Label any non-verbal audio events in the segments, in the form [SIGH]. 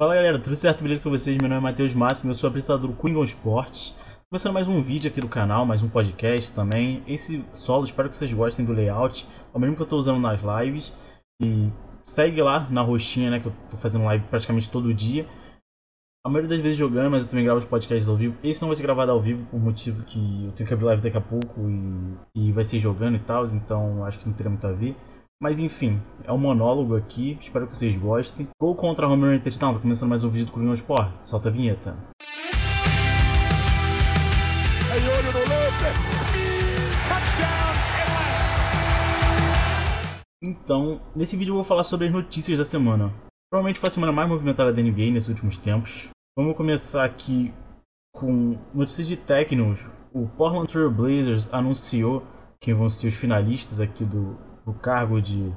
Fala galera, tudo certo? Beleza com vocês? Meu nome é Matheus Máximo, eu sou apresentador do Coringão Esportes. Começando mais um vídeo aqui do canal, mais um podcast também. Esse solo, espero que vocês gostem do layout, é o mesmo que eu estou usando nas lives. E segue lá na roxinha, né, que eu estou fazendo live praticamente todo dia. A maioria das vezes jogando, mas eu também gravo os podcasts ao vivo. Esse não vai ser gravado ao vivo por motivo que eu tenho que abrir live daqui a pouco e, e vai ser jogando e tal, então acho que não teria muito a ver. Mas enfim, é um monólogo aqui, espero que vocês gostem. Gol contra a Romero Intestinal, tá começando mais um vídeo do Coringão Sport. Solta a vinheta. Então, nesse vídeo eu vou falar sobre as notícias da semana. Provavelmente foi a semana mais movimentada da NBA nesses últimos tempos. Vamos começar aqui com notícias de técnicos. O Portland Trail Blazers anunciou quem vão ser os finalistas aqui do, o cargo de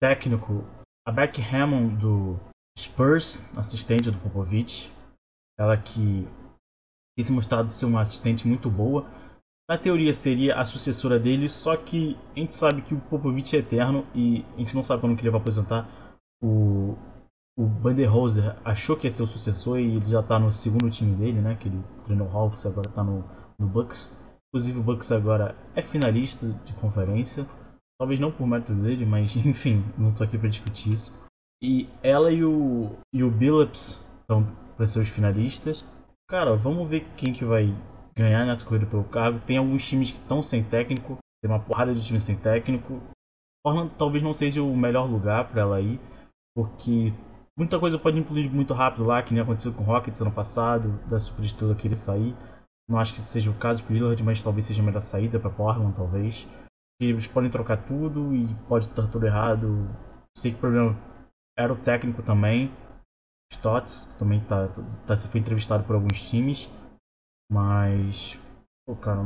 técnico a Beck Hammond do Spurs, assistente do Popovich. Ela que tem se mostrado ser uma assistente muito boa. Na teoria seria a sucessora dele, só que a gente sabe que o Popovich é eterno e a gente não sabe quando que ele vai aposentar. O, o Banderhoser achou que ia ser o sucessor e ele já está no segundo time dele, né? Que ele treinou o Hawks, agora está no, no Bucks. Inclusive o Bucks agora é finalista de conferência. Talvez não por mérito dele, mas [LAUGHS] enfim, não tô aqui para discutir isso. E ela e o, e o Billups estão para ser os finalistas. Cara, vamos ver quem que vai ganhar nessa corrida pelo cargo. Tem alguns times que estão sem técnico, tem uma porrada de times sem técnico. Orlando talvez não seja o melhor lugar para ela ir, porque muita coisa pode implodir muito rápido lá, que nem aconteceu com o Rockets ano passado, da superestrela querer sair. Não acho que seja o caso para Lillard, mas talvez seja a melhor saída para Portland, talvez eles podem trocar tudo e pode estar tudo errado. Sei que o problema era o técnico também. Stotts também tá, tá, foi entrevistado por alguns times. Mas. Pô, cara.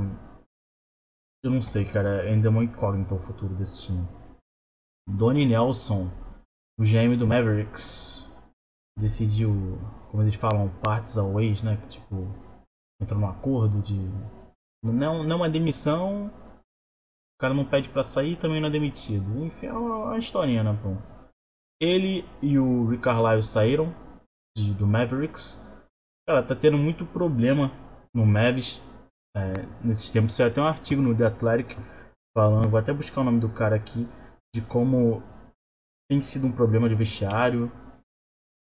Eu não sei, cara. Ainda é uma incógnita o futuro desse time. Donnie Nelson, o GM do Mavericks, decidiu, como eles falam, parts always, né? Tipo, entrou num acordo de. Não, não uma demissão, cara não pede para sair também não é demitido. Enfim, é uma, uma historinha, né, pô? Ele e o Rick Carlisle saíram de, do Mavericks. Cara, tá tendo muito problema no Mavis é, nesses tempos. Saiu até um artigo no The Athletic falando, vou até buscar o nome do cara aqui, de como tem sido um problema de vestiário.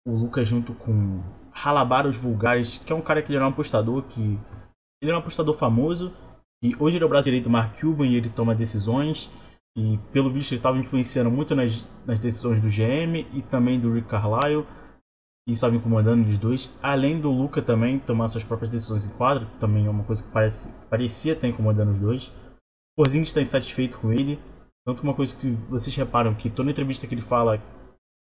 O Lucas junto com Halabaros Vulgares, que é um cara que ele era um apostador, que ele era um apostador famoso e hoje ele é o braço direito do Mark Cuban e ele toma decisões. E pelo visto ele estava influenciando muito nas, nas decisões do GM e também do Rick Carlisle. E estava incomodando eles dois. Além do Luca também tomar suas próprias decisões em quadro, que também é uma coisa que parece, parecia estar incomodando os dois. O Porzingis está insatisfeito com ele. Tanto uma coisa que vocês reparam que toda entrevista que ele fala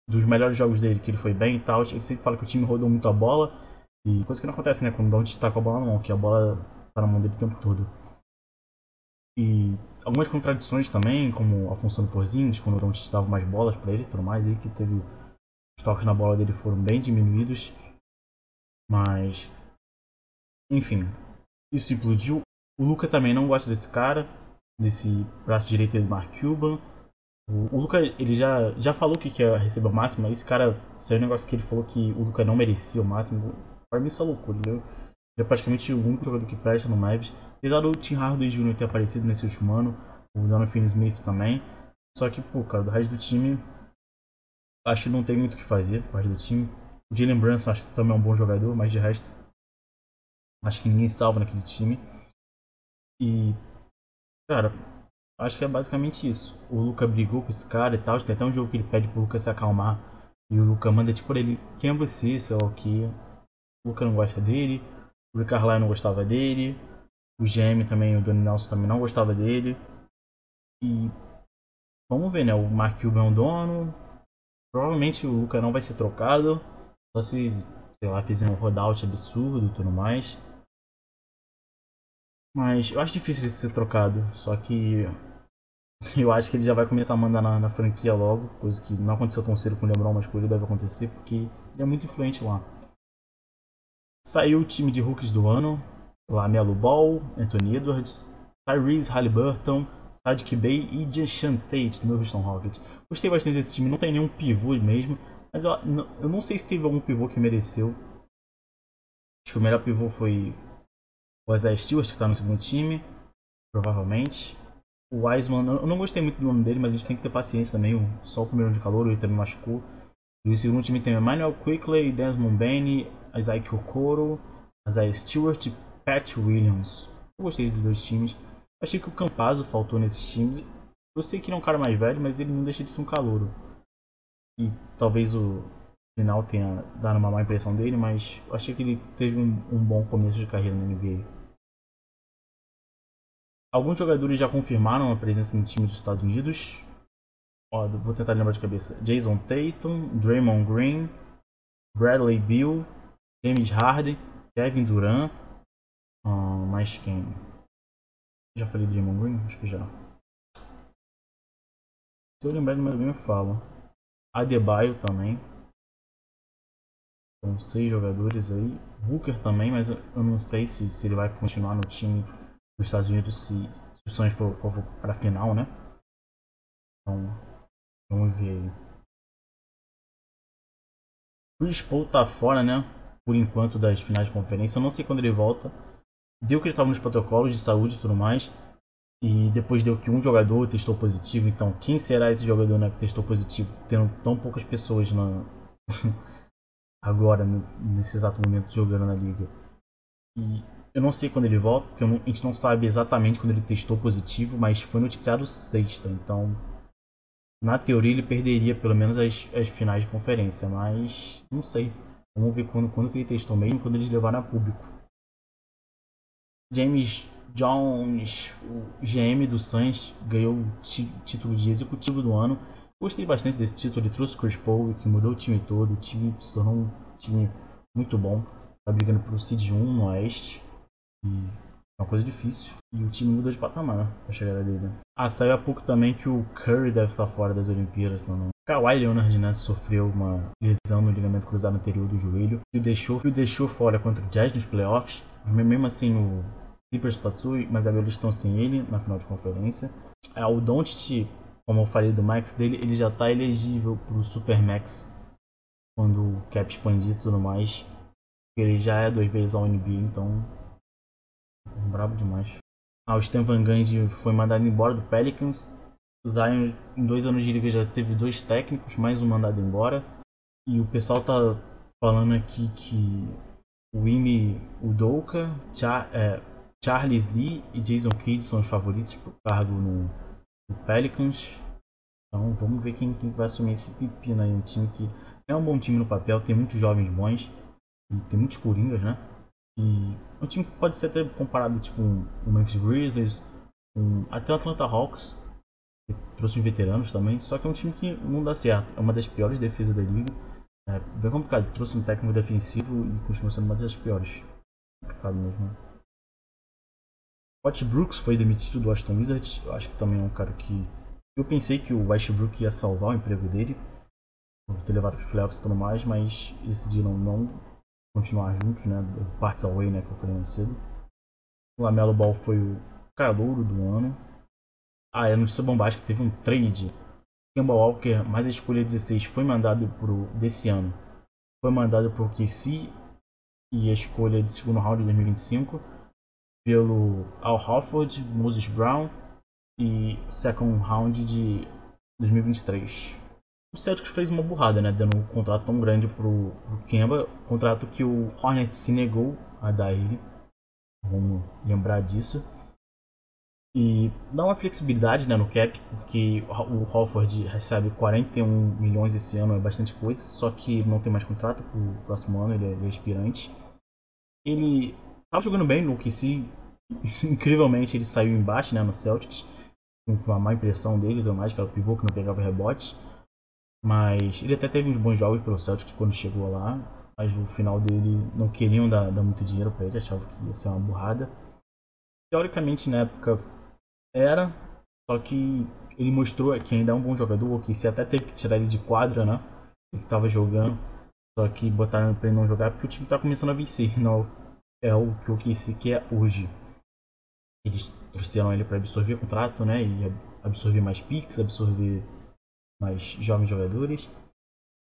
dos melhores jogos dele, que ele foi bem e tal, ele sempre fala que o time rodou muito a bola. E coisa que não acontece, né? Quando o Don't está com a bola na mão, que a bola está na mão dele o tempo todo. E algumas contradições também, como a função do Porzingis, quando o Doncic dava mais bolas para ele tudo mais, e que teve os toques na bola dele foram bem diminuídos. Mas enfim, isso implodiu. O Luca também não gosta desse cara, desse braço direito do Mark Cuban. O, o Luca, ele já, já falou que quer receber o máximo, esse cara, saiu um negócio que ele falou que o Luca não merecia o máximo. Para mim isso é loucura, entendeu? É praticamente o único jogador que presta no Mavs. Apesar do Tim Hardaway Jr. ter aparecido nesse último ano, o Jonathan Smith também. Só que, pô, cara, do resto do time, acho que não tem muito o que fazer, do resto do time. O Jalen Brunson acho que também é um bom jogador, mas de resto, acho que ninguém salva naquele time. E, cara, acho que é basicamente isso. O Luca brigou com esse cara e tal. Tem até um jogo que ele pede pro Luca se acalmar. E o Luca manda tipo ele: Quem é você? Sei lá o que. O Luca não gosta dele. O Rick Carlisle não gostava dele. O GM também, o Donnie Nelson também não gostava dele. E vamos ver, né? O Mark Cuban é o dono. Provavelmente o Luca não vai ser trocado. Só se, sei lá, fizer um rollout absurdo e tudo mais. Mas eu acho difícil ele ser trocado. Só que [LAUGHS] eu acho que ele já vai começar a mandar na, na franquia logo. Coisa que não aconteceu tão cedo com o LeBron, mas ele deve acontecer. Porque ele é muito influente lá. Saiu o time de rookies do ano. Lamelo Ball, Anthony Edwards, Tyrese Halliburton, Sadiq Bey e Jason Tate do Houston Rockets. Gostei bastante desse time, não tem nenhum pivô mesmo. Mas eu, eu não sei se teve algum pivô que mereceu. Acho que o melhor pivô foi o Isaiah Stewart, que está no segundo time, provavelmente. O Wiseman, eu não gostei muito do nome dele, mas a gente tem que ter paciência também. Só o primeiro de calor, ele também machucou. E o segundo time tem Emmanuel Quickley, Desmond Bain, Isaac Okoro, Isaiah Stewart e Pat Williams. Eu gostei dos dois times. Achei que o Campazzo faltou nesses times. Eu sei que ele é um cara mais velho, mas ele não deixa de ser um calouro. E talvez o final tenha dado uma má impressão dele, mas achei que ele teve um, um bom começo de carreira na NBA. Alguns jogadores já confirmaram a presença no time dos Estados Unidos. Ó, vou tentar lembrar de cabeça. Jason Tatum, Draymond Green, Bradley Beal, James Harden, Kevin Durant. Uh, mais quem? Já falei Draymond Green? Acho que já. Se eu lembrar de mais alguém, eu falo. Adebayo também. São seis jogadores aí. Booker também, mas eu não sei se, se ele vai continuar no time dos Estados Unidos se, se o Suns for, for para a final, né? Então, vamos ver aí. Chris Paul tá fora, né? Por enquanto das finais de conferência. Eu não sei quando ele volta. Deu que ele estava nos protocolos de saúde e tudo mais. E depois deu que um jogador testou positivo. Então, quem será esse jogador né, que testou positivo? Tendo tão poucas pessoas na... [LAUGHS] agora, nesse exato momento, jogando na liga. E eu não sei quando ele volta, porque não, a gente não sabe exatamente quando ele testou positivo, mas foi noticiado sexta. Então, na teoria, ele perderia pelo menos as, as finais de conferência. Mas, não sei. Vamos ver quando, quando que ele testou mesmo, quando eles levaram a público. James Jones, o GM do Suns, ganhou o título de executivo do ano. Gostei bastante desse título, ele trouxe o Chris Paul, que mudou o time todo. O time se tornou um time muito bom. Tá brigando pro Seed 1 no Oeste. E é uma coisa difícil. E o time mudou de patamar com a chegada dele. Ah, saiu há pouco também que o Curry deve estar fora das Olimpíadas também. Kawhi Leonard né, sofreu uma lesão no ligamento cruzado anterior do joelho e o deixou, o deixou fora contra o Jazz nos playoffs. Mesmo assim, o Clippers passou, mas agora eles estão sem ele na final de conferência. É, o Doncic, como eu falei do Max dele, ele já está elegível para o Supermax quando o cap expandir e tudo mais. Ele já é duas vezes ao NBA, então brabo demais. Ah, o Van Gundy foi mandado embora do Pelicans. Zion, em dois anos de liga, já teve dois técnicos, mais um mandado embora. E o pessoal tá falando aqui que o Ime Udoka, Char, é, Charles Lee e Jason Kidd são os favoritos para o cargo no, no, Pelicans. Então vamos ver quem, quem vai assumir esse pepino aí. Um time que é um bom time no papel, tem muitos jovens bons e tem muitos coringas, né? E um time que pode ser até comparado tipo um, um Memphis Grizzlies, um, até o Atlanta Hawks, que trouxe veteranos também, só que é um time que não dá certo. É uma das piores defesas da liga. É bem complicado. Trouxe um técnico defensivo e continua sendo uma das piores. Complicado mesmo. Né? Scott Brooks foi demitido do Washington Wizards. Eu acho que também é um cara que. Eu pensei que o Westbrook ia salvar o emprego dele, por ter levado os playoffs e tudo mais, mas decidiram não continuar juntos, né? Parts away, né? Que eu falei mais cedo. O Lamelo Ball foi o calouro do ano. Ah, é notícia bombástica, teve um trade. Kemba Walker, mais a escolha 16, foi mandado pro, desse ano. Foi mandado por KC e a escolha de segundo round de 2025 pelo Al Horford, Moses Brown e second round de 2023. O Celtics fez uma burrada, né, dando um contrato tão grande pro, pro Kemba, contrato que o Hornets se negou a dar ele. Vamos lembrar disso. E dá uma flexibilidade né, no cap, porque o Horford recebe 41 milhões esse ano, é bastante coisa, só que não tem mais contrato para o próximo ano, ele é, ele é aspirante. Ele Tava jogando bem no OKC. [LAUGHS] Incrivelmente ele saiu embaixo né, no Celtics. Com uma má impressão dele mais, que era o pivô que não pegava rebote. Mas ele até teve uns bons jogos pelo Celtics quando chegou lá. Mas no final dele não queriam dar, dar muito dinheiro para ele, achavam que ia ser uma burrada. Teoricamente na época era, só que ele mostrou que ainda é um bom jogador, que se até teve que tirar ele de quadra, né? Ele estava jogando, só que botaram para ele não jogar porque o time tá começando a vencer. [LAUGHS] Não, é o que o KC quer hoje. Eles trouxeram ele para absorver contrato, né? E absorver mais picks, absorver mais jovens jogadores.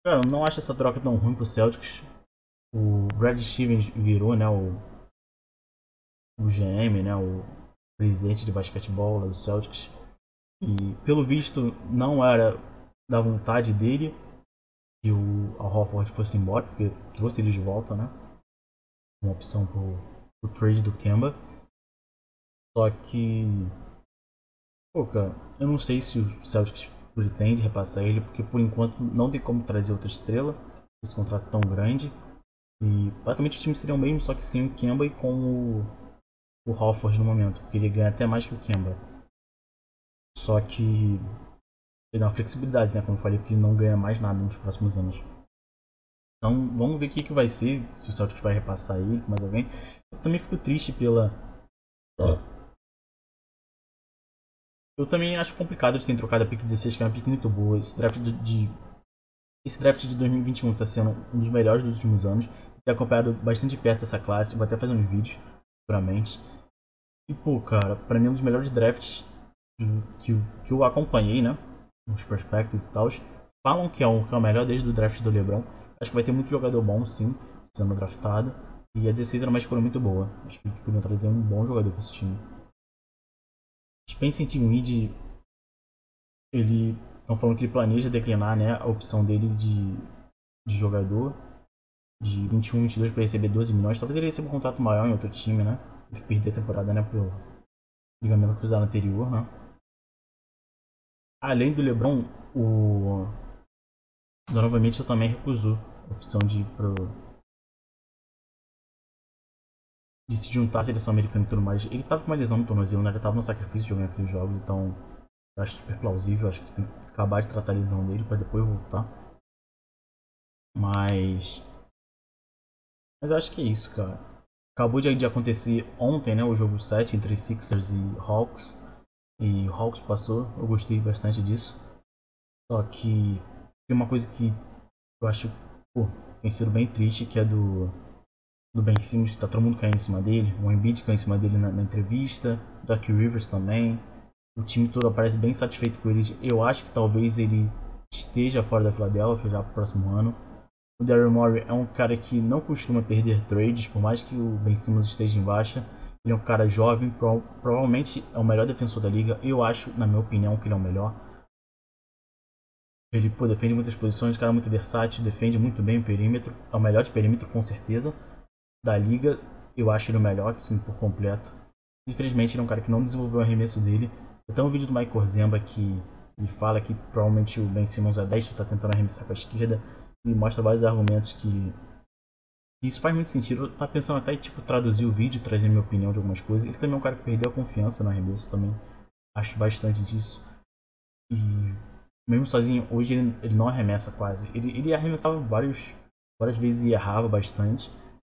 Cara, eu não acho essa troca tão ruim pro Celtics. O Brad Stevens virou, né, o, o GM, né, o presidente de basquetebol lá do Celtics. E pelo visto não era da vontade dele que o Al Horford fosse embora, porque trouxe ele de volta, né? Uma opção pro, pro trade do Kemba. Só que. Pô, cara, eu não sei se o Celtics pretende repassar ele, porque por enquanto não tem como trazer outra estrela. Esse contrato tão grande. E basicamente o time seria o mesmo, só que sem o Kemba e com o, o Halford no momento, porque ele ganha até mais que o Kemba. Só que ele dá uma flexibilidade, né? Como eu falei, porque ele não ganha mais nada nos próximos anos. Então vamos ver o que, que vai ser, se o Celtic vai repassar ele mais alguém. Eu também fico triste pela. Eu também acho complicado eles terem trocado a pick 16, que é uma pick muito boa. Esse draft de. Esse draft de 2021 está sendo um dos melhores dos últimos anos ter acompanhado bastante de perto essa classe, vou até fazer um vídeo, futuramente. E pô, cara, pra mim é um dos melhores drafts que, que eu acompanhei, né? Os prospectos e tal. Falam que é, o, que é o melhor desde o draft do LeBron. Acho que vai ter muito jogador bom, sim, sendo draftado. E a 16 era uma escolha muito boa. Acho que podiam trazer um bom jogador para esse time. Spencer Dinwiddie, ele estão falando que ele planeja declinar, né, a opção dele de, de jogador de 21, 22 para receber 12 milhões. Talvez ele receba um contrato maior em outro time, né? Ele perder a temporada, né? Pro ligamento cruzado anterior, né? Além do LeBron, o Donovan Mitchell também recusou a opção de ir de se juntar à seleção americana e tudo mais. Ele tava com uma lesão no tornozelo, né? Ele tava no sacrifício jogando aqueles jogos, então eu acho super plausível. Acho que tem que acabar de tratar a lesão dele para depois voltar. Mas mas eu acho que é isso, cara. Acabou de, de acontecer ontem, né? O jogo 7 entre Sixers e Hawks. E o Hawks passou. Eu gostei bastante disso. Só que tem uma coisa que eu acho pô, tem sido bem triste, que é do, do Ben Simmons, que tá todo mundo caindo em cima dele. O Embiid caiu em cima dele na, na entrevista. Doc Rivers também. O time todo parece bem satisfeito com ele. Eu acho que talvez ele esteja fora da Philadelphia já pro próximo ano. O Daryl Morey é um cara que não costuma perder trades, por mais que o Ben Simmons esteja em baixa. Ele é um cara jovem, pro, provavelmente é o melhor defensor da liga. Eu acho, na minha opinião, que ele é o melhor. Ele pô, defende muitas posições, cara muito versátil, defende muito bem o perímetro. É o melhor de perímetro, com certeza. Da liga, eu acho ele o melhor, sim, por completo. Infelizmente, ele é um cara que não desenvolveu o arremesso dele. Tem um vídeo do Mike Orzemba que ele fala que provavelmente o Ben Simmons é 10 está tentando arremessar com a esquerda e mostra vários argumentos que isso faz muito sentido. Eu tava pensando até tipo traduzir o vídeo, trazer minha opinião de algumas coisas. Ele também é um cara que perdeu a confiança no arremesso também. Acho bastante disso. E mesmo sozinho, hoje ele, ele não arremessa quase. Ele, ele arremessava vários, várias vezes e errava bastante.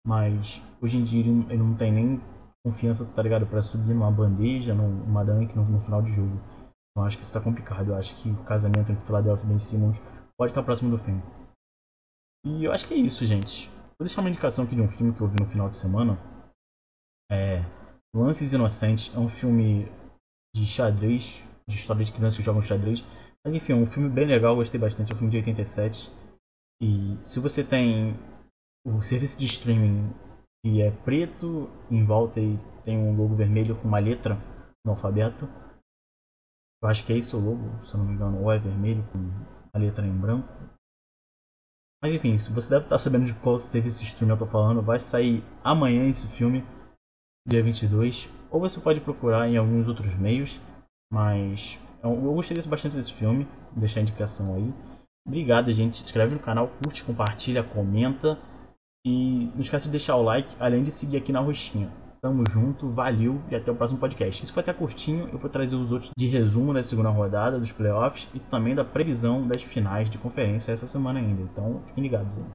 Mas hoje em dia ele, ele não tem nem confiança, tá ligado? Pra subir numa bandeja, numa dunk no, no final de jogo. Então acho que isso tá complicado. Eu acho que o casamento entre Philadelphia e Ben Simmons pode estar próximo do fim. E eu acho que é isso, gente. Vou deixar uma indicação aqui de um filme que eu vi no final de semana. É. Lances Inocentes. É um filme de xadrez, de história de crianças que jogam xadrez. Mas enfim, é um filme bem legal, gostei bastante. É um filme de 87. E se você tem o serviço de streaming que é preto em volta e tem um logo vermelho com uma letra no alfabeto. Eu acho que é esse o logo, se eu não me engano, ou é vermelho com a letra em branco. Mas enfim, se você deve estar sabendo de qual serviço de streaming eu tô falando, vai sair amanhã esse filme, dia 22. Ou você pode procurar em alguns outros meios, mas eu, gostei bastante desse filme, vou deixar a indicação aí. Obrigado, gente. Se inscreve no canal, curte, compartilha, comenta. E não esquece de deixar o like, além de seguir aqui na roxinha. Tamo junto, valeu e até o próximo podcast. Esse foi até curtinho, eu vou trazer os outros de resumo da segunda rodada, dos playoffs e também da previsão das finais de conferência essa semana ainda. Então fiquem ligados aí.